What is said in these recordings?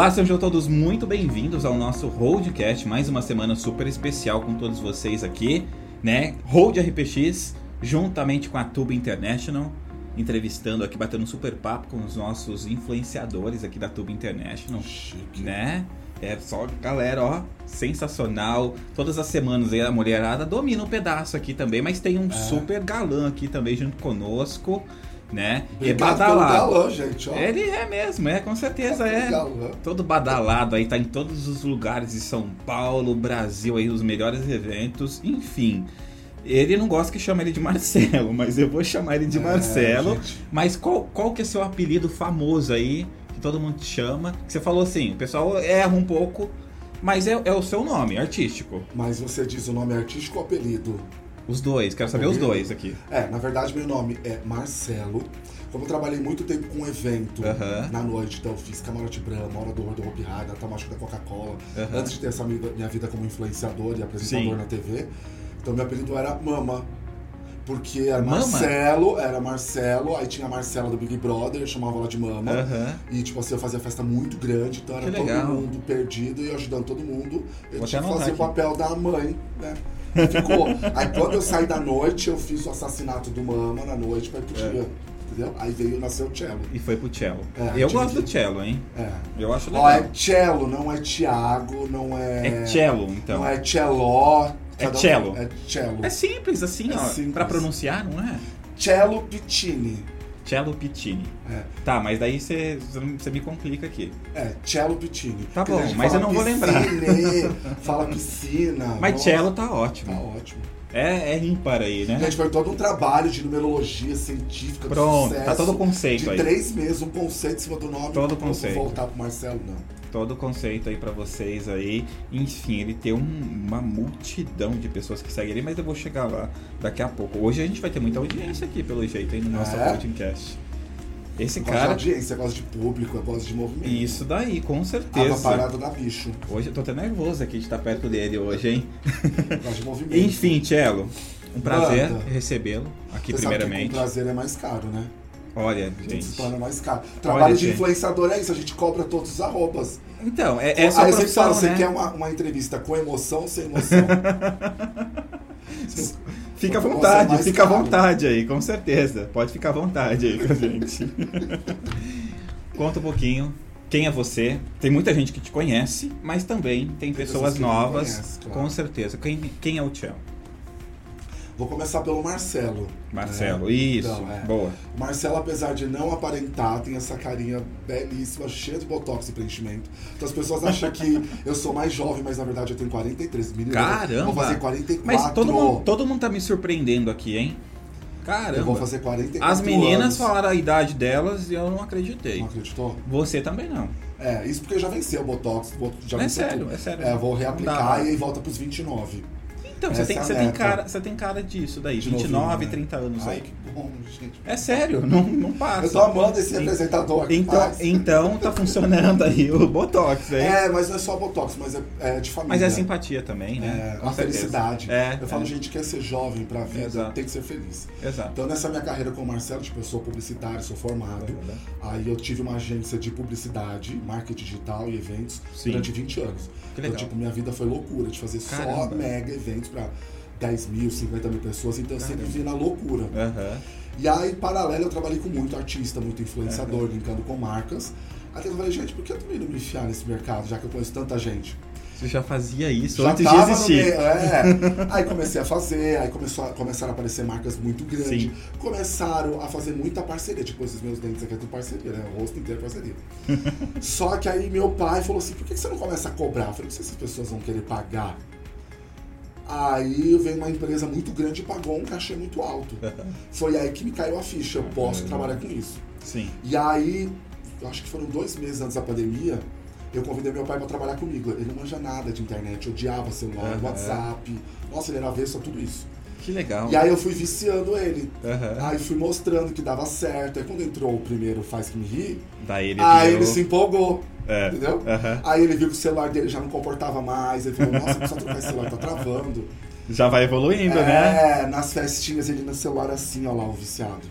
Olá, sejam todos muito bem-vindos ao nosso Roadcast, mais uma semana super especial com todos vocês aqui, né? Road RPX, juntamente com a Tuba International, entrevistando aqui, batendo um super papo com os nossos influenciadores aqui da Tuba International, Chique. né? É só galera, ó, sensacional. Todas as semanas aí a mulherada domina um pedaço aqui também, mas tem um É. super galã aqui também junto conosco, né? É pelo badalado. galã, gente. Ó. Ele é mesmo, é, com certeza é. Galã. Todo badalado aí, tá em todos os lugares de São Paulo, Brasil, aí, os melhores eventos, enfim. Ele não gosta que chama ele de Marcelo, mas eu vou chamar ele de É, Marcelo. gente. Mas qual, qual que é seu apelido famoso aí, que todo mundo te chama? Que você falou assim, o pessoal erra um pouco, mas é, é o seu nome, artístico. Mas você diz o nome artístico ou apelido? Os dois, quero saber os dois aqui. É, na verdade meu nome é Marcelo. Como eu trabalhei muito tempo com evento Aham. na noite, então eu fiz Camarote Brahma, Hora do World Hope High, Natal Mágico da Coca-Cola. Aham. Antes de ter essa minha vida como influenciador e apresentador Sim. na TV. Então meu apelido era Mama. Porque era Mama? Marcelo, era Marcelo, aí tinha a Marcela do Big Brother, eu chamava ela de Mama. Aham. E, tipo assim, eu fazia festa muito grande, então era todo mundo perdido e ajudando todo mundo. Eu Vou tinha que fazer o papel da mãe, né? Ficou. Aí quando eu saí da noite, eu fiz o assassinato do Mama na noite pra ir pro É. dia. Entendeu? Aí veio nascer o cello. E foi pro cello. É, eu gosto que- do cello, hein? É. Eu acho legal. Ó, é cello, não é Tiago, não é. É cello, então. Não é cello. É cada um- cello. É cello. É simples assim, É ó. simples. Pra pronunciar, não é? Cello Piccini. Cello Piccini. É. Tá, mas daí você me complica aqui. É, cello Piccini. Tá bom, mas eu não vou lembrar. piscine, fala piscina. Mas nossa, cello tá Tá ótimo. ótimo. É, é ímpar aí, né? Gente, foi todo um trabalho de numerologia científica, Pronto, sucesso, tá todo o conceito de aí. três meses, um conceito em cima do nome. Todo não vou conceito. voltar pro Marcelo, não. Todo o conceito aí pra vocês aí. Enfim, ele tem um- uma multidão de pessoas que seguem ele, mas eu vou chegar lá daqui a pouco. Hoje a gente vai ter muita audiência aqui, pelo jeito, aí no nosso É? podcast. Esse Eu gosto de cara. audiência, gosto de público, eu gosto de movimento. Isso daí, com Água certeza. parada da bicho. Hoje eu tô até nervoso aqui de estar perto dele hoje, hein? Eu gosto de movimento. Enfim, Cello, um prazer recebê-lo aqui Você sabe que primeiramente. com prazer é mais caro, né? Olha, gente. plano é mais caro. Trabalho de gente. influenciador é isso, a gente cobra todos os arrobas. Então, é, essa é a Aí você profissão, fala, você né? quer uma, uma entrevista com emoção ou sem emoção? Fica à vontade, é fica à vontade aí, com certeza. Pode ficar à vontade aí com a gente. Conta um pouquinho. Quem é você? Tem muita gente que te conhece, mas também tem, pessoas pessoas não novas, conhecem, claro. com certeza. Quem, quem é o Tchel? Vou começar pelo Marcelo. Marcelo, né? isso, Então, é. boa. Marcelo, apesar de não aparentar, tem essa carinha belíssima, cheia de botox e preenchimento. Então as pessoas acham que eu sou mais jovem, mas na verdade eu tenho 43 mil. Caramba! Vou fazer 44. Mas todo mundo, todo mundo tá me surpreendendo aqui, hein? Caramba. Eu vou fazer 44 As meninas anos. falaram a idade delas e eu não acreditei. Não acreditou? Você também não. É, isso porque já venci o botox. Já é venceu sério, tudo. é sério. É, vou reaplicar e aí volta pros 29. Então, você tem, é você, tem cara, você tem cara disso daí, De 29, novinho, né? 30 anos Ai, aí. que bom, gente. É sério, não, não passa. Eu tô amando esse Sim. aqui. Então, então tá funcionando aí o Botox, hein? É, mas não é só botox, mas é, é de família. Mas é simpatia também, né? É, uma felicidade. É, eu falo, é. gente, quer ser jovem pra vida, Exato. tem que ser feliz. Exato. Então, nessa minha carreira com o Marcelo, tipo, eu sou publicitário, sou formado. Aí eu tive uma agência de publicidade, marketing digital e eventos Sim. durante 20 anos. Que legal. Então, tipo, minha vida foi loucura de fazer só Caramba. mega eventos pra 10 mil, 50 mil pessoas. Então, eu sempre Caramba. vi na loucura. Aham. E aí, paralelo, eu trabalhei com muito artista, muito influenciador, linkando com marcas. Até eu falei, gente, por que eu também não me enfiar nesse mercado, já que eu conheço tanta gente? Você já fazia isso Já antes de existir. meio, é. Aí comecei a fazer, aí começou a- começaram a aparecer marcas muito grandes. Sim. Começaram a fazer muita parceria. Tipo, esses meus dentes aqui é tudo parceria, né? O rosto inteiro é parceria. Só que aí meu pai falou assim, por que que você não começa a cobrar? Eu falei, não sei se as pessoas vão querer pagar. Aí veio uma empresa muito grande e pagou um cachê muito alto. Foi aí que me caiu a ficha, eu posso trabalhar com isso. Sim. E aí, eu acho que foram dois meses antes da pandemia, eu convidei meu pai pra trabalhar comigo. Ele não manja nada de internet, odiava celular. WhatsApp. Nossa, ele era avesso a tudo isso. Que legal. E aí eu fui viciando ele. Aham. Aí fui mostrando que dava certo. Aí quando entrou o primeiro Faz Que Me Ri, Daí ele aí viu- ele se empolgou. É. Entendeu? Aham. Aí ele viu que o celular dele já não comportava mais. Ele falou, nossa, precisa trocar esse celular, tá travando. Já vai evoluindo, né? É, nas festinhas ele no celular assim, ó lá, o viciado.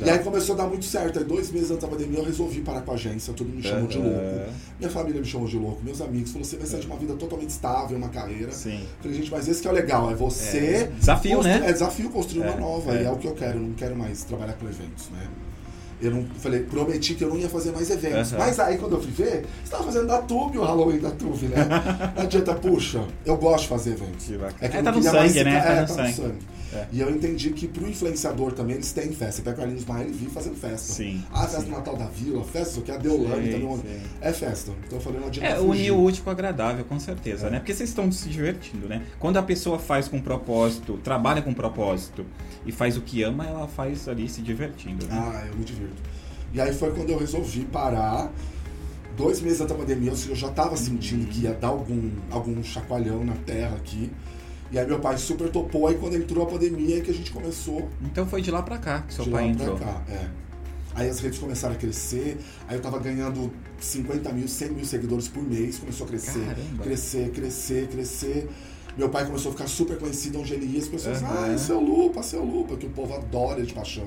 Já. E aí começou a dar muito certo. Aí dois meses antes da pandemia eu resolvi parar com a agência, todo mundo me chamou de Aham. louco. Minha família me chamou de louco, meus amigos, falou, você vai sair de uma vida totalmente estável, uma carreira. Sim. Falei, gente, mas esse que é o legal, é você. É. Desafio, constru- né? É desafio construir É, uma nova. é. E é o que eu quero, eu não quero mais trabalhar com eventos, né? Eu não falei, prometi que eu não ia fazer mais eventos. Aham. Mas aí quando eu fui ver, você tava fazendo da Tube o Halloween da Tube, né? Não adianta, puxa, eu gosto de fazer eventos. Que bacana. É que É, tá no sangue, né? Tá é, no tá sangue. no sangue. É. E eu entendi que pro influenciador também eles têm festa. Você pega o Carlinhos Maia e vi fazendo festa. Sim, Ah, festa do Natal da Vila, festa isso aqui, a Deolane Sim, também. sim. É festa. Então eu falei, não adianta É, unir o útil com o agradável, com certeza, É. né? Porque vocês estão se divertindo, né? Quando a pessoa faz com propósito, trabalha com propósito e faz o que ama, ela faz ali se divertindo, né? Ah, eu me divirto. E aí foi quando eu resolvi parar. Dois meses antes da pandemia, eu já tava sentindo que ia dar algum, algum chacoalhão na terra aqui. E aí meu pai super topou, aí quando entrou a pandemia é que a gente começou Então foi de lá pra cá que seu de pai lá entrou. pra cá. É. Aí as redes começaram a crescer, aí eu tava ganhando 50 mil, 100 mil seguidores por mês, começou a crescer, Caramba. crescer, crescer, crescer. Meu pai começou a ficar super conhecido onde ele ia, as pessoas, Aham. ah, seu Lupa, seu Lupa, que o povo adora de paixão.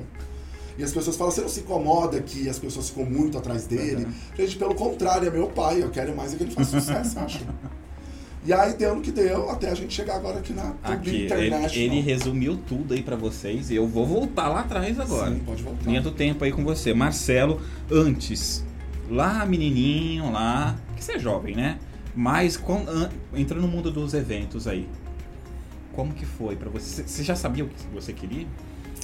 E as pessoas falam, você não se incomoda que as pessoas ficam muito atrás dele? Aham. Gente, pelo contrário, é meu pai, eu quero mais é que ele faça sucesso, acho. E aí deu no que deu, até a gente chegar agora aqui na Aqui, ele, ele resumiu tudo aí pra vocês e eu vou voltar lá atrás agora. Sim, pode voltar. Linha do tempo aí com você. Marcelo, antes, lá menininho, lá, que você é jovem, né? Mas com, entrando no mundo dos eventos aí, como que foi pra você? Você já sabia o que você queria?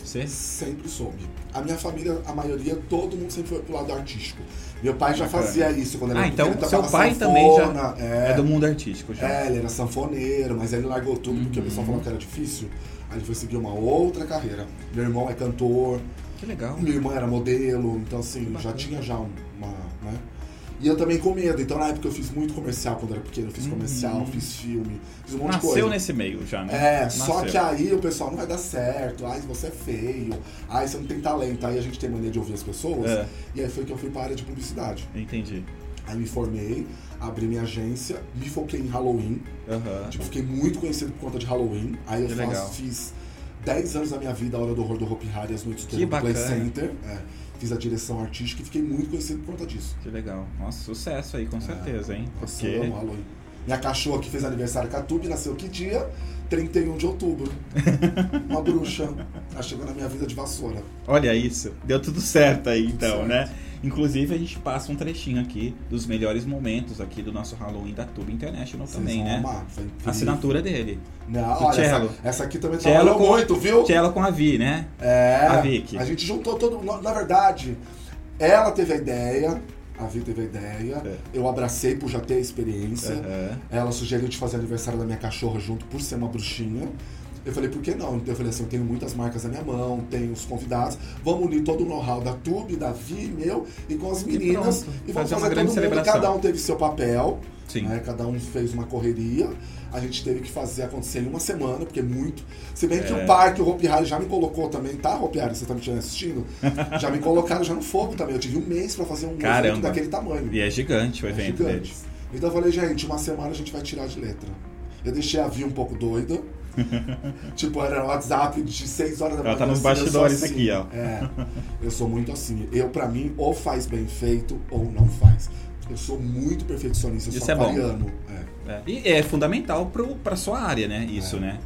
Sempre soube. A minha família, a maioria, todo mundo sempre foi pro lado artístico. Meu pai já Bacana. fazia isso quando ele Ah, era então pequeno, seu tocava pai também já sanfona, É, É, do mundo artístico já. é, ele era sanfoneiro, mas aí ele largou tudo porque o pessoal Uhum. falou que era difícil. Aí ele foi seguir uma outra carreira. Meu irmão é cantor, Que legal. minha irmã era modelo, então assim, já tinha já um- uma, né? E eu também com medo, então na época eu fiz muito comercial quando era pequeno, eu fiz comercial, Uhum. fiz filme, fiz um monte de Nasceu coisa. nesse meio já, né? É, só Nasceu. que aí o pessoal não vai dar certo, ai, você é feio, ai, você não tem talento. Aí a gente tem mania de ouvir as pessoas. É. E aí foi que eu fui para a área de publicidade. Entendi. Aí me formei, abri minha agência, me foquei em Halloween. Aham. Tipo, fiquei muito conhecido por conta de Halloween. Aí eu faço- fiz 10 anos da minha vida a Hora do Horror do Hopi Hari, as noites do Play. Center. É, fiz a direção artística e fiquei muito conhecido por conta disso. Que legal. Nossa, sucesso aí, com certeza, hein? Nossa, Porque. amo Halloween. Minha cachorra que fez aniversário com a Tube nasceu que dia? 31 de outubro. Uma bruxa. Ela chegou na minha vida de vassoura. Olha isso, deu tudo certo aí então, certo. né? Inclusive a gente passa um trechinho aqui dos melhores momentos aqui do nosso Halloween da Tube International Vocês também, né? amar. Assinatura dele. Não, olha, essa, essa aqui também trabalhou com- muito, viu? Cello com a Vi, né? É, A Vicky. a gente juntou todo na- Na verdade, ela teve a ideia, a Vi teve a ideia, É. eu abracei por já ter a experiência. Ela sugeriu de fazer aniversário da minha cachorra junto por ser uma bruxinha. Eu falei, por que não? Então eu falei assim, eu tenho muitas marcas na minha mão, tenho os convidados, vamos unir todo o know-how da Tube, da Vi, meu, e com as meninas. pronto. E, vamos Fazer fazer, uma todo grande mundo, celebração. cada um teve seu papel, Sim. né? Cada um fez uma correria. A gente teve que fazer acontecer em uma semana, porque é muito. Se bem que É. o parque, o Hopi Hari já me colocou também, tá, Hopi Hari? Você tá me assistindo? já me colocaram já no fogo também. Eu tive um mês pra fazer um Caramba. evento daquele tamanho. E é gigante o É evento gigante. deles. Então eu falei, gente, uma semana a gente vai tirar de letra. Eu deixei a Vi um pouco doida. tipo, era WhatsApp de 6 horas da manhã. Ela tá nos assim, bastidores assim. aqui, ó. É, eu sou muito assim. Eu, pra mim, ou faz bem feito ou não faz. Eu sou muito perfeccionista, eu Isso sou é bom. É. É. E é fundamental pro, pra sua área, né? Isso, É. né?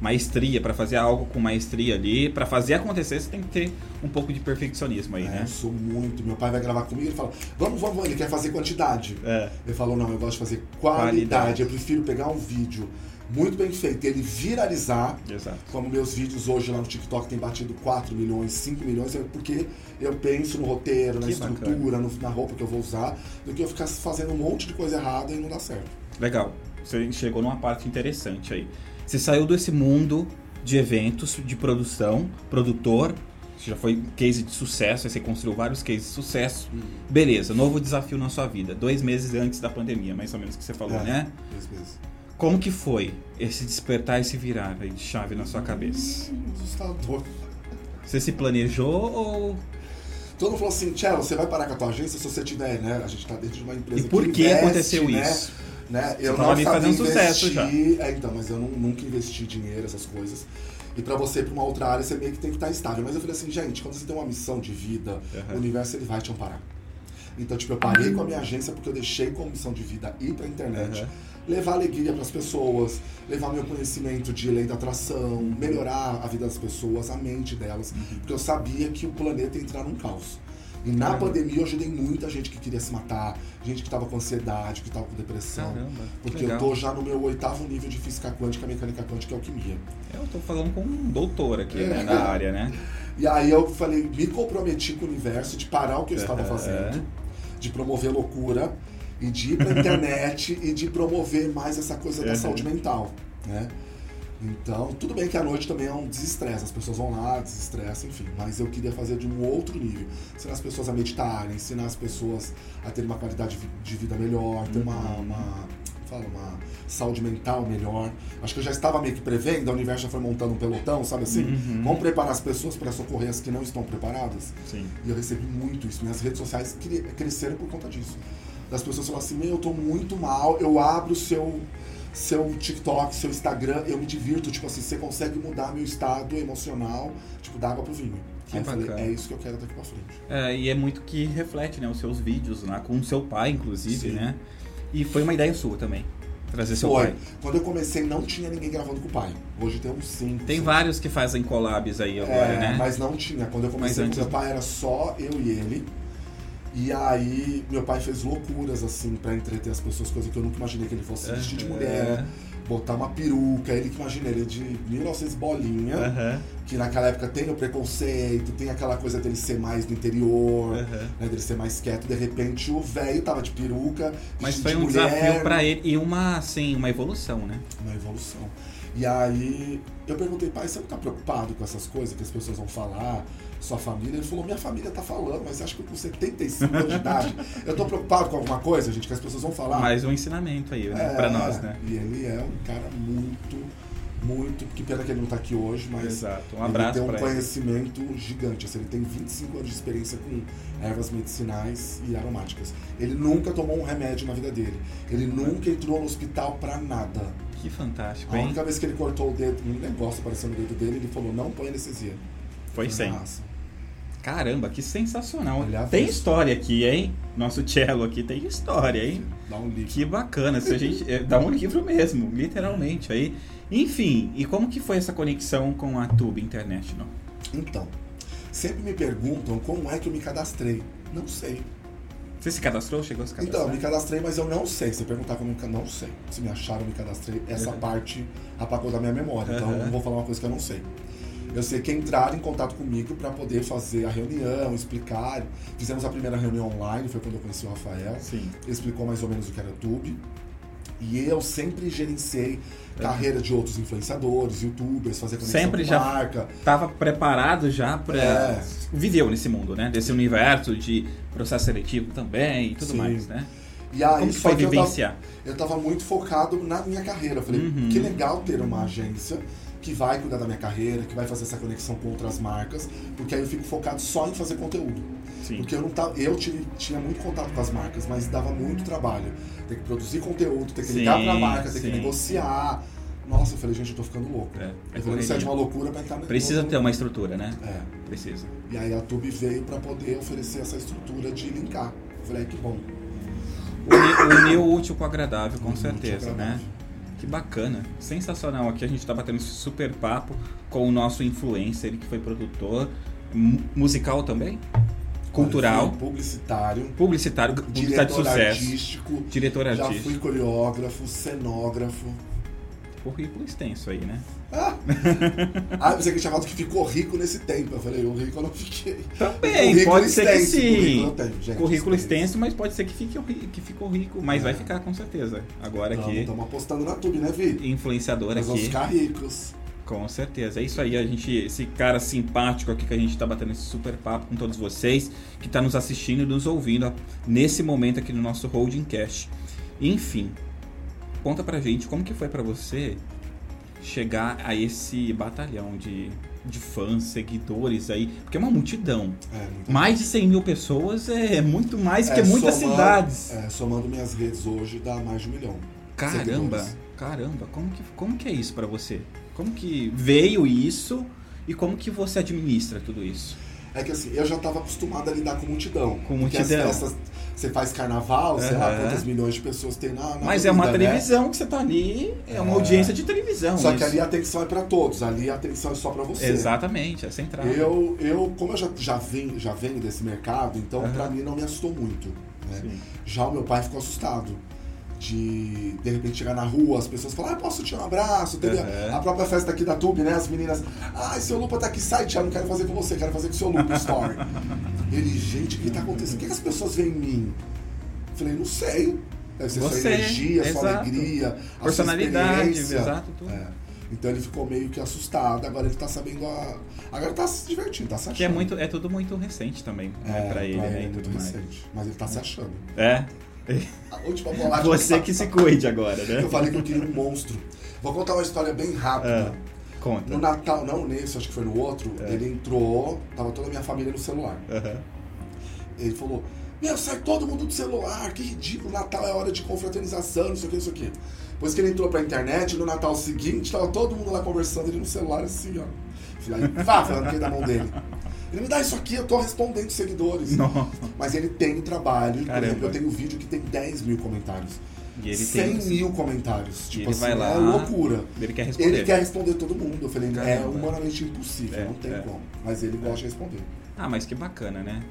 Maestria, pra fazer algo com maestria ali, pra fazer acontecer, você tem que ter um pouco de perfeccionismo aí, É, né? Eu sou muito. Meu pai vai gravar comigo e ele fala: Vamos, vamos. Ele quer fazer quantidade. É. Ele falou: Não, eu gosto de fazer qualidade. Qualidade. Eu prefiro pegar um vídeo muito bem feito, ele viralizar. Exato. Como meus vídeos hoje lá no TikTok tem batido 4 milhões, 5 milhões, é porque eu penso no roteiro, na Que estrutura, no- na roupa que eu vou usar, do que eu ficar fazendo um monte de coisa errada e não dá certo. Legal. Você chegou numa parte interessante aí. Você saiu desse mundo de eventos, de produção, produtor. Você já foi case de sucesso, aí você construiu vários cases de sucesso. Beleza, novo desafio na sua vida. Dois meses antes da pandemia, mais ou menos que você falou, É. né? Às vezes. Como que foi esse despertar, esse virar aí de chave na sua cabeça? Hum, Assustador. Você se planejou ou. Todo mundo falou assim, Tchelo, você vai parar com a tua agência se você tiver, né? A gente tá dentro de uma empresa E por que investe, aconteceu né? isso? Né? Eu tava não sabia fazendo sucesso investir. É, então, mas eu não- nunca investi dinheiro, essas coisas. E pra você ir pra uma outra área, você meio que tem que estar estável. Mas eu falei assim, gente, quando você tem uma missão de vida, Aham. o universo ele vai te amparar. Então, tipo, eu parei com a minha agência porque eu deixei como missão de vida ir pra internet. Aham. Levar alegria pras pessoas, levar meu conhecimento de lei da atração, melhorar a vida das pessoas, a mente delas. Uhum. Porque eu sabia que o planeta ia entrar num caos. E na Caramba. pandemia eu ajudei muita gente que queria se matar, gente que tava com ansiedade, que tava com depressão. Caramba, Porque legal. eu tô já no meu oitavo nível de física quântica, mecânica quântica e alquimia. Eu tô falando com um doutor aqui, né, É. na área, né? E aí eu falei, me comprometi com o universo de parar o que eu estava fazendo, de promover loucura e de ir pra internet e de promover mais essa coisa da Aham. saúde mental, né? Então, tudo bem que a noite também é um desestresse, as pessoas vão lá, desestressam, enfim, mas eu queria fazer de um outro nível. Ensinar as pessoas a meditarem, ensinar as pessoas a terem uma qualidade de vida melhor, ter uma, Uhum. uma, fala, uma saúde mental melhor. Acho que eu já estava meio que prevendo, a universo já foi montando um pelotão, sabe assim? Uhum. Vamos preparar as pessoas para socorrer as que não estão preparadas? Sim. E eu recebi muito isso. Minhas redes sociais cre- cresceram por conta disso. Das pessoas falam assim, meu, eu tô muito mal, eu abro o seu, seu TikTok, seu Instagram, eu me divirto, tipo assim, você consegue mudar meu estado emocional, tipo, da água pro vinho. Que eu falei, é isso que eu quero daqui pra frente. É, e é muito que reflete, né, os seus vídeos lá, com o seu pai, inclusive, Sim. né? E foi uma ideia sua também, trazer seu Foi. pai. Quando eu comecei, não tinha ninguém gravando com o pai. Hoje tem uns cinco. Tem vários que fazem collabs aí agora, É, né? Mas não tinha. Quando eu comecei com antes- meu pai era só eu e ele. E aí meu pai fez loucuras assim pra entreter as pessoas, coisa que eu nunca imaginei que ele fosse se vestir de mulher, botar uma peruca, ele que imagina, ele é de 1900 bolinha, Aham, que naquela época tem o preconceito, tem aquela coisa dele ser mais do interior, aham. né, dele ser mais quieto, de repente o velho tava de peruca, Mas de foi um mulher, desafio pra ele e uma, assim, uma evolução, né? uma evolução. E aí eu perguntei, pai, você não tá preocupado com essas coisas que as pessoas vão falar? Sua família? Ele falou, minha família tá falando, mas você acha que eu com 75 anos de idade, eu tô preocupado com alguma coisa, gente, que as pessoas vão falar? Mais um ensinamento aí, né? É, Pra nós, né? E ele é um cara muito, muito. Que pena que ele não tá aqui hoje, mas. Exato. Um ele abraço tem um pra ele. conhecimento gigante. Assim, ele tem 25 anos de experiência com ervas medicinais e aromáticas. Ele nunca tomou um remédio na vida dele. Ele nunca entrou no hospital pra nada. Que fantástico, A hein? única vez que ele cortou o dedo, um negócio apareceu no dedo dele, ele falou: não põe anestesia. Foi sem. Nossa. Caramba, que sensacional. Olha Tem história aqui, hein? Nosso cello aqui tem história, hein? Dá um livro. Que bacana, se a gente é, dá um livro mesmo, literalmente aí. Enfim, e como que foi essa conexão com a Tube International? Então, sempre me perguntam como é que eu me cadastrei. Não sei. Você se cadastrou? Chegou a se Então, cadastrar? eu me cadastrei, mas eu não sei. Se perguntar como eu não sei. Se me acharam, me cadastrei. Essa Uhum. parte apagou da minha memória. Então, Uhum. eu não vou falar uma coisa que eu não sei. Eu sei que entraram em contato comigo para poder fazer a reunião, explicar. Fizemos a primeira reunião online, foi quando eu conheci o Rafael. Sim. Explicou mais ou menos o que era Tube. E eu sempre gerenciei Uhum. carreira de outros influenciadores, youtubers, fazer conexão Sempre com já- marca. Tava preparado já pra. É. Viveu nesse mundo, né? Desse universo de processo seletivo também e tudo Sim. mais, né? E aí, Como foi que eu tava- vivenciar? eu tava muito focado na minha carreira. Eu falei, Uhum. que legal ter uma agência que vai cuidar da minha carreira, que vai fazer essa conexão com outras marcas, porque aí eu fico focado só em fazer conteúdo. Sim. Porque eu não tava, eu tive, tinha muito contato com as marcas, mas dava muito trabalho. Ter que produzir conteúdo, ter que ligar Sim, pra marca, ter sim. que negociar. Nossa, eu falei, gente, eu tô ficando louco. É, é eu falei, isso é de uma loucura pra entrar Precisa ter uma estrutura, né? É. Precisa. E aí a Tube veio pra poder oferecer essa estrutura de linkar. Eu falei, que bom. Uni- Unir o útil com o agradável, com o certeza, né? Que bacana, sensacional. Aqui a gente tá batendo esse super papo com o nosso influencer, que foi produtor, mu- musical também, cultural, fui publicitário, publicitário, publicidade de diretor sucesso, artístico, diretor já artístico. fui coreógrafo, cenógrafo. Currículo extenso aí, né? Ah, ah você que tinha falado que ficou rico nesse tempo. Eu falei, o rico eu não fiquei. Também, pode ser que extenso, sim. Currículo, tenho, gente, Currículo extenso, mas pode ser que fique que ficou rico, mas É. vai ficar com certeza. Agora aqui, Estamos apostando na Tube, né, Vi? influenciador Nós vamos aqui. ficar ricos. Com certeza. É isso aí, a gente, esse cara simpático aqui que a gente tá batendo esse super papo com todos vocês, que tá nos assistindo e nos ouvindo nesse momento aqui no nosso Holding Cast. Enfim, conta pra gente como que foi pra você chegar a esse batalhão de, de fãs, seguidores aí, porque é uma multidão. É, Mais de 100 mil pessoas é muito mais que É, muitas somando- cidades. É, somando minhas redes hoje dá mais de um milhão. Caramba, seguidores. caramba, como que, como que é isso pra você? Como que veio isso e como que você administra tudo isso? É que assim, eu já estava acostumado a lidar com multidão. Com Porque as multidão. festas, você faz carnaval, sei lá quantas milhões de pessoas tem na, na Mas é uma né? televisão que você tá ali, é uma É. audiência de televisão. Só que isso. ali a atenção é pra todos, ali a atenção é só pra você. Exatamente, é central. Eu, eu, como eu já, já, venho, já venho desse mercado, então Aham. pra mim não me assustou muito. Né? Já o meu pai ficou assustado. De de repente chegar na rua, as pessoas falam, ah, posso te dar um abraço? Teve a- Aham. a própria festa aqui da Tube, né? As meninas, ah, seu Lupa tá aqui, sai, Tia, não quero fazer com você, quero fazer com o seu Lupa, story. Ele, gente, o que tá acontecendo? O que, que as pessoas veem em mim? Falei, não sei. Deve ser Você, sua energia, sua exato. alegria, a sua Personalidade, experiência. exato, tudo. É. Então ele ficou meio que assustado, agora ele tá sabendo a. Agora tá se divertindo, tá se achando. Que é, muito, é tudo muito recente também, né, pra ele, né, é muito tudo mais. recente. Mas ele tá se achando. É, A última bolacha. você que se cuide agora, né? Eu falei que eu queria um monstro. Vou contar uma história bem rápida. Ah, conta. No Natal, não nesse, acho que foi no outro, É. ele entrou, tava toda a minha família no celular. Aham. Ele falou: Meu, sai todo mundo do celular, que ridículo, Natal é hora de confraternização, não sei o que, não sei o que. Depois que ele entrou pra internet, no Natal seguinte, tava todo mundo lá conversando, ele no celular assim, ó. Falei, vá, falando da mão dele. Ele me dá isso aqui, eu tô respondendo os seguidores. Nossa. Mas ele tem um trabalho, por Caramba. exemplo, eu tenho um vídeo que tem 10 mil comentários. E ele 100 tem. mil comentários. Tipo ele assim, vai lá, é loucura. Ele quer responder. Ele quer responder todo mundo. Eu falei, é Caramba. humanamente impossível, É, não tem é. como. Mas ele gosta de responder. Ah, mas que bacana, né?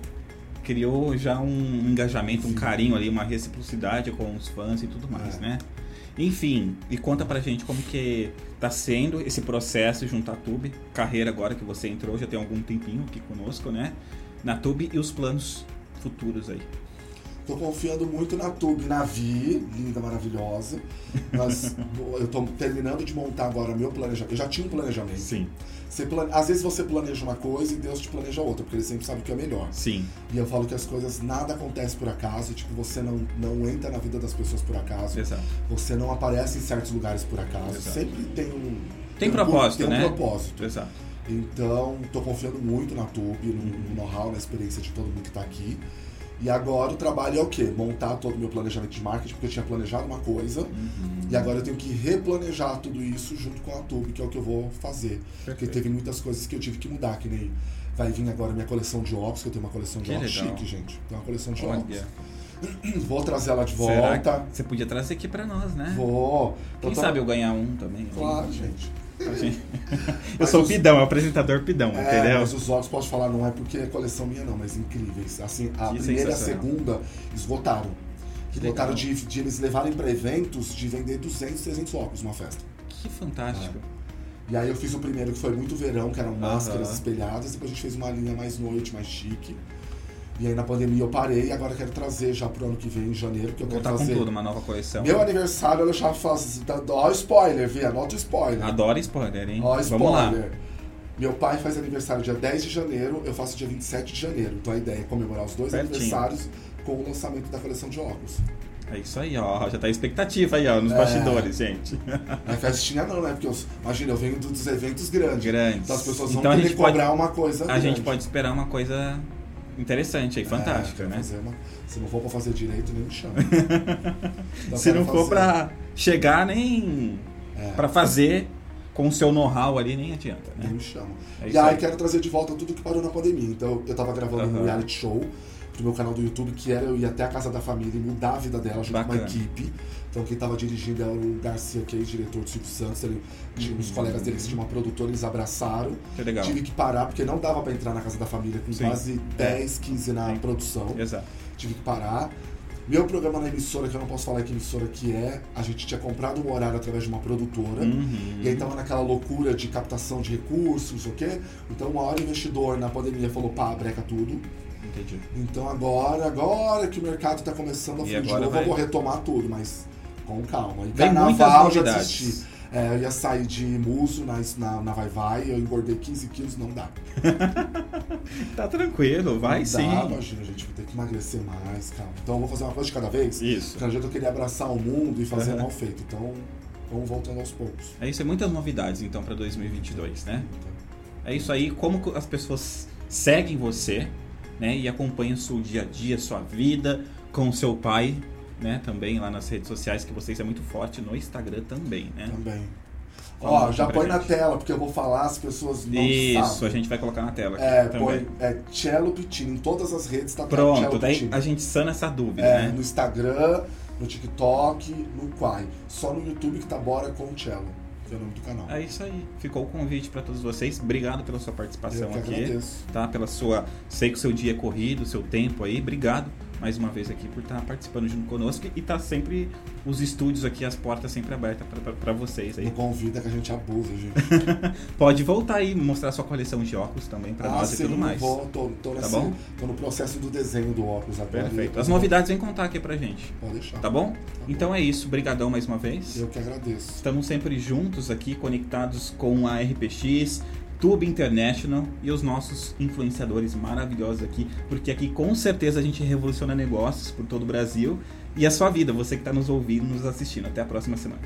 Criou já um engajamento, um Sim. carinho ali, uma reciprocidade com os fãs e tudo mais, É. né? Enfim, e conta pra gente como que tá sendo esse processo junto à Tube, carreira agora que você entrou, já tem algum tempinho aqui conosco, né? Na Tube e os planos futuros aí. Tô confiando muito na Tube, na Vi, linda, maravilhosa. Nós, eu tô terminando de montar agora meu planejamento. Eu já tinha um planejamento. Sim, Você plane- Às vezes você planeja uma coisa e Deus te planeja outra, porque ele sempre sabe o que é melhor. sim, E eu falo que as coisas, nada acontece por acaso, tipo, você não, não entra na vida das pessoas por acaso. exato. Você não aparece em certos lugares por acaso. Exato. Sempre tem um. Tem propósito, tem né? um propósito. Exato. Então, tô confiando muito na Tube, no, no know-how, na experiência de todo mundo que tá aqui. E agora o trabalho é o quê? Montar todo o meu planejamento de marketing, porque eu tinha planejado uma coisa. Uhum. E agora eu tenho que replanejar tudo isso junto com a Tube, que é o que eu vou fazer. Porque Perfeito. teve muitas coisas que eu tive que mudar, que nem vai vir agora minha coleção de óculos, que eu tenho uma coleção de Que óculos legal. chique, gente. Tem uma coleção de Olha. óculos. Vou trazer ela de volta. você podia trazer aqui pra nós, né? Vou. Quem sabe eu ganhar um também? Claro, gente. Gente- eu sou o os- Pidão, é o apresentador Pidão, É, entendeu? mas os óculos, posso falar, não é porque é coleção minha, não, mas incríveis. Assim, a Que primeira e a segunda esgotaram. Que esgotaram de, de eles levarem para eventos de vender 200, 300 óculos numa festa. Que fantástico. E aí eu fiz o primeiro que foi muito verão, que eram máscaras espelhadas, depois a gente fez uma linha mais noite, mais chique. E aí na pandemia eu parei e agora quero trazer já pro ano que vem, em janeiro, porque eu quero Voltar com trazer. tudo, uma nova coleção. Meu aniversário eu já faço. Ó, spoiler, vê, anota o spoiler. Adoro spoiler, hein? Ó, Vamos lá. spoiler. Meu pai faz aniversário dia 10 de janeiro, eu faço dia 27 de janeiro. Então a ideia é comemorar os dois Pertinho. aniversários com o lançamento da coleção de óculos. É isso aí, ó. Já tá a expectativa aí, ó, nos É. bastidores, gente. Não é festinha não, né? Porque eu, imagina, eu venho dos eventos grandes. Grandes. Então as pessoas vão Então querer gente pode- cobrar uma coisa A grande. gente pode esperar uma coisa interessante aí, fantástica, É, quero né? fazer uma- se não for pra fazer direito, nem me chama. Então, Se não for fazer. pra chegar nem É. pra fazer com o seu know-how ali, nem adianta, Nem né? me chama. É e aí aí. quero trazer de volta tudo que parou na pandemia. Então eu tava gravando um Aham. reality show pro meu canal do YouTube, que era eu ir até a casa da família e mudar a vida dela junto com Bacana. uma equipe. Então quem tava dirigindo era o Garcia, que é ex-diretor do Silvio Santos. Ele, Uhum. Os colegas deles tinham uma produtora, eles abraçaram. Que legal. Tive que parar, porque não dava pra entrar na casa da família com Sim. quase 10, 15 na Sim. produção. Exato. Tive que parar. Meu programa na emissora, que eu não posso falar que emissora que é, a gente tinha comprado um horário através de uma produtora. Uhum. E aí tava naquela loucura de captação de recursos, não sei o quê. Então uma hora o investidor na pandemia falou, pá, breca tudo. Entendi. Então agora, agora que o mercado tá começando a fluir de novo, vai- eu vou retomar tudo, mas com calma. E Vem carnaval já desisti. É, eu ia sair de muso na, na, na Vai Vai, eu engordei 15 quilos, não dá. Tá tranquilo, vai não sim. Dá, imagina, gente, vou ter que emagrecer mais, calma. Então eu vou fazer uma coisa de cada vez. Isso. Porque adianta eu querer abraçar o mundo e fazer Aham. mal feito. Então, vamos voltando aos poucos. É isso, é muitas novidades então pra 2022, né? É isso aí, como as pessoas seguem você, né? E acompanham o seu dia a dia, sua vida com o seu pai, né, também lá nas redes sociais, que vocês é muito forte no Instagram também, né? Também. Fala Ó, já põe pra na gente. tela, porque eu vou falar, as pessoas não Isso, sabem. a gente vai colocar na tela É, também. põe, é Cello Pitino, em todas as redes tá Pronto, Cello daí Pitino. a gente sana essa dúvida, É, né? no Instagram, no TikTok, no Quai. Só no YouTube que tá Bora com Cello, que é o nome do canal. É isso aí. Ficou o convite para todos vocês. Obrigado pela sua eu participação que aqui, agradeço. tá? Pela sua, sei que o seu dia é corrido, o seu tempo aí. Obrigado mais uma vez aqui por estar participando junto conosco e tá sempre os estúdios aqui, as portas sempre abertas para vocês aí. Não convida que a gente abusa, gente. Pode voltar aí, mostrar sua coleção de óculos também para ah, nós sim, e tudo mais. Vou, tô, tô, Tá nesse- bom? tô no processo do desenho do óculos agora. Perfeito. As novidades vem contar aqui pra gente. Pode deixar. Tá bom? Então é isso. Brigadão mais uma vez. Eu que agradeço. Estamos sempre juntos aqui, conectados com a RPX, Tube International e os nossos influenciadores maravilhosos aqui, porque aqui com certeza a gente revoluciona negócios por todo o Brasil e a sua vida, você que está nos ouvindo, nos assistindo. Até a próxima semana.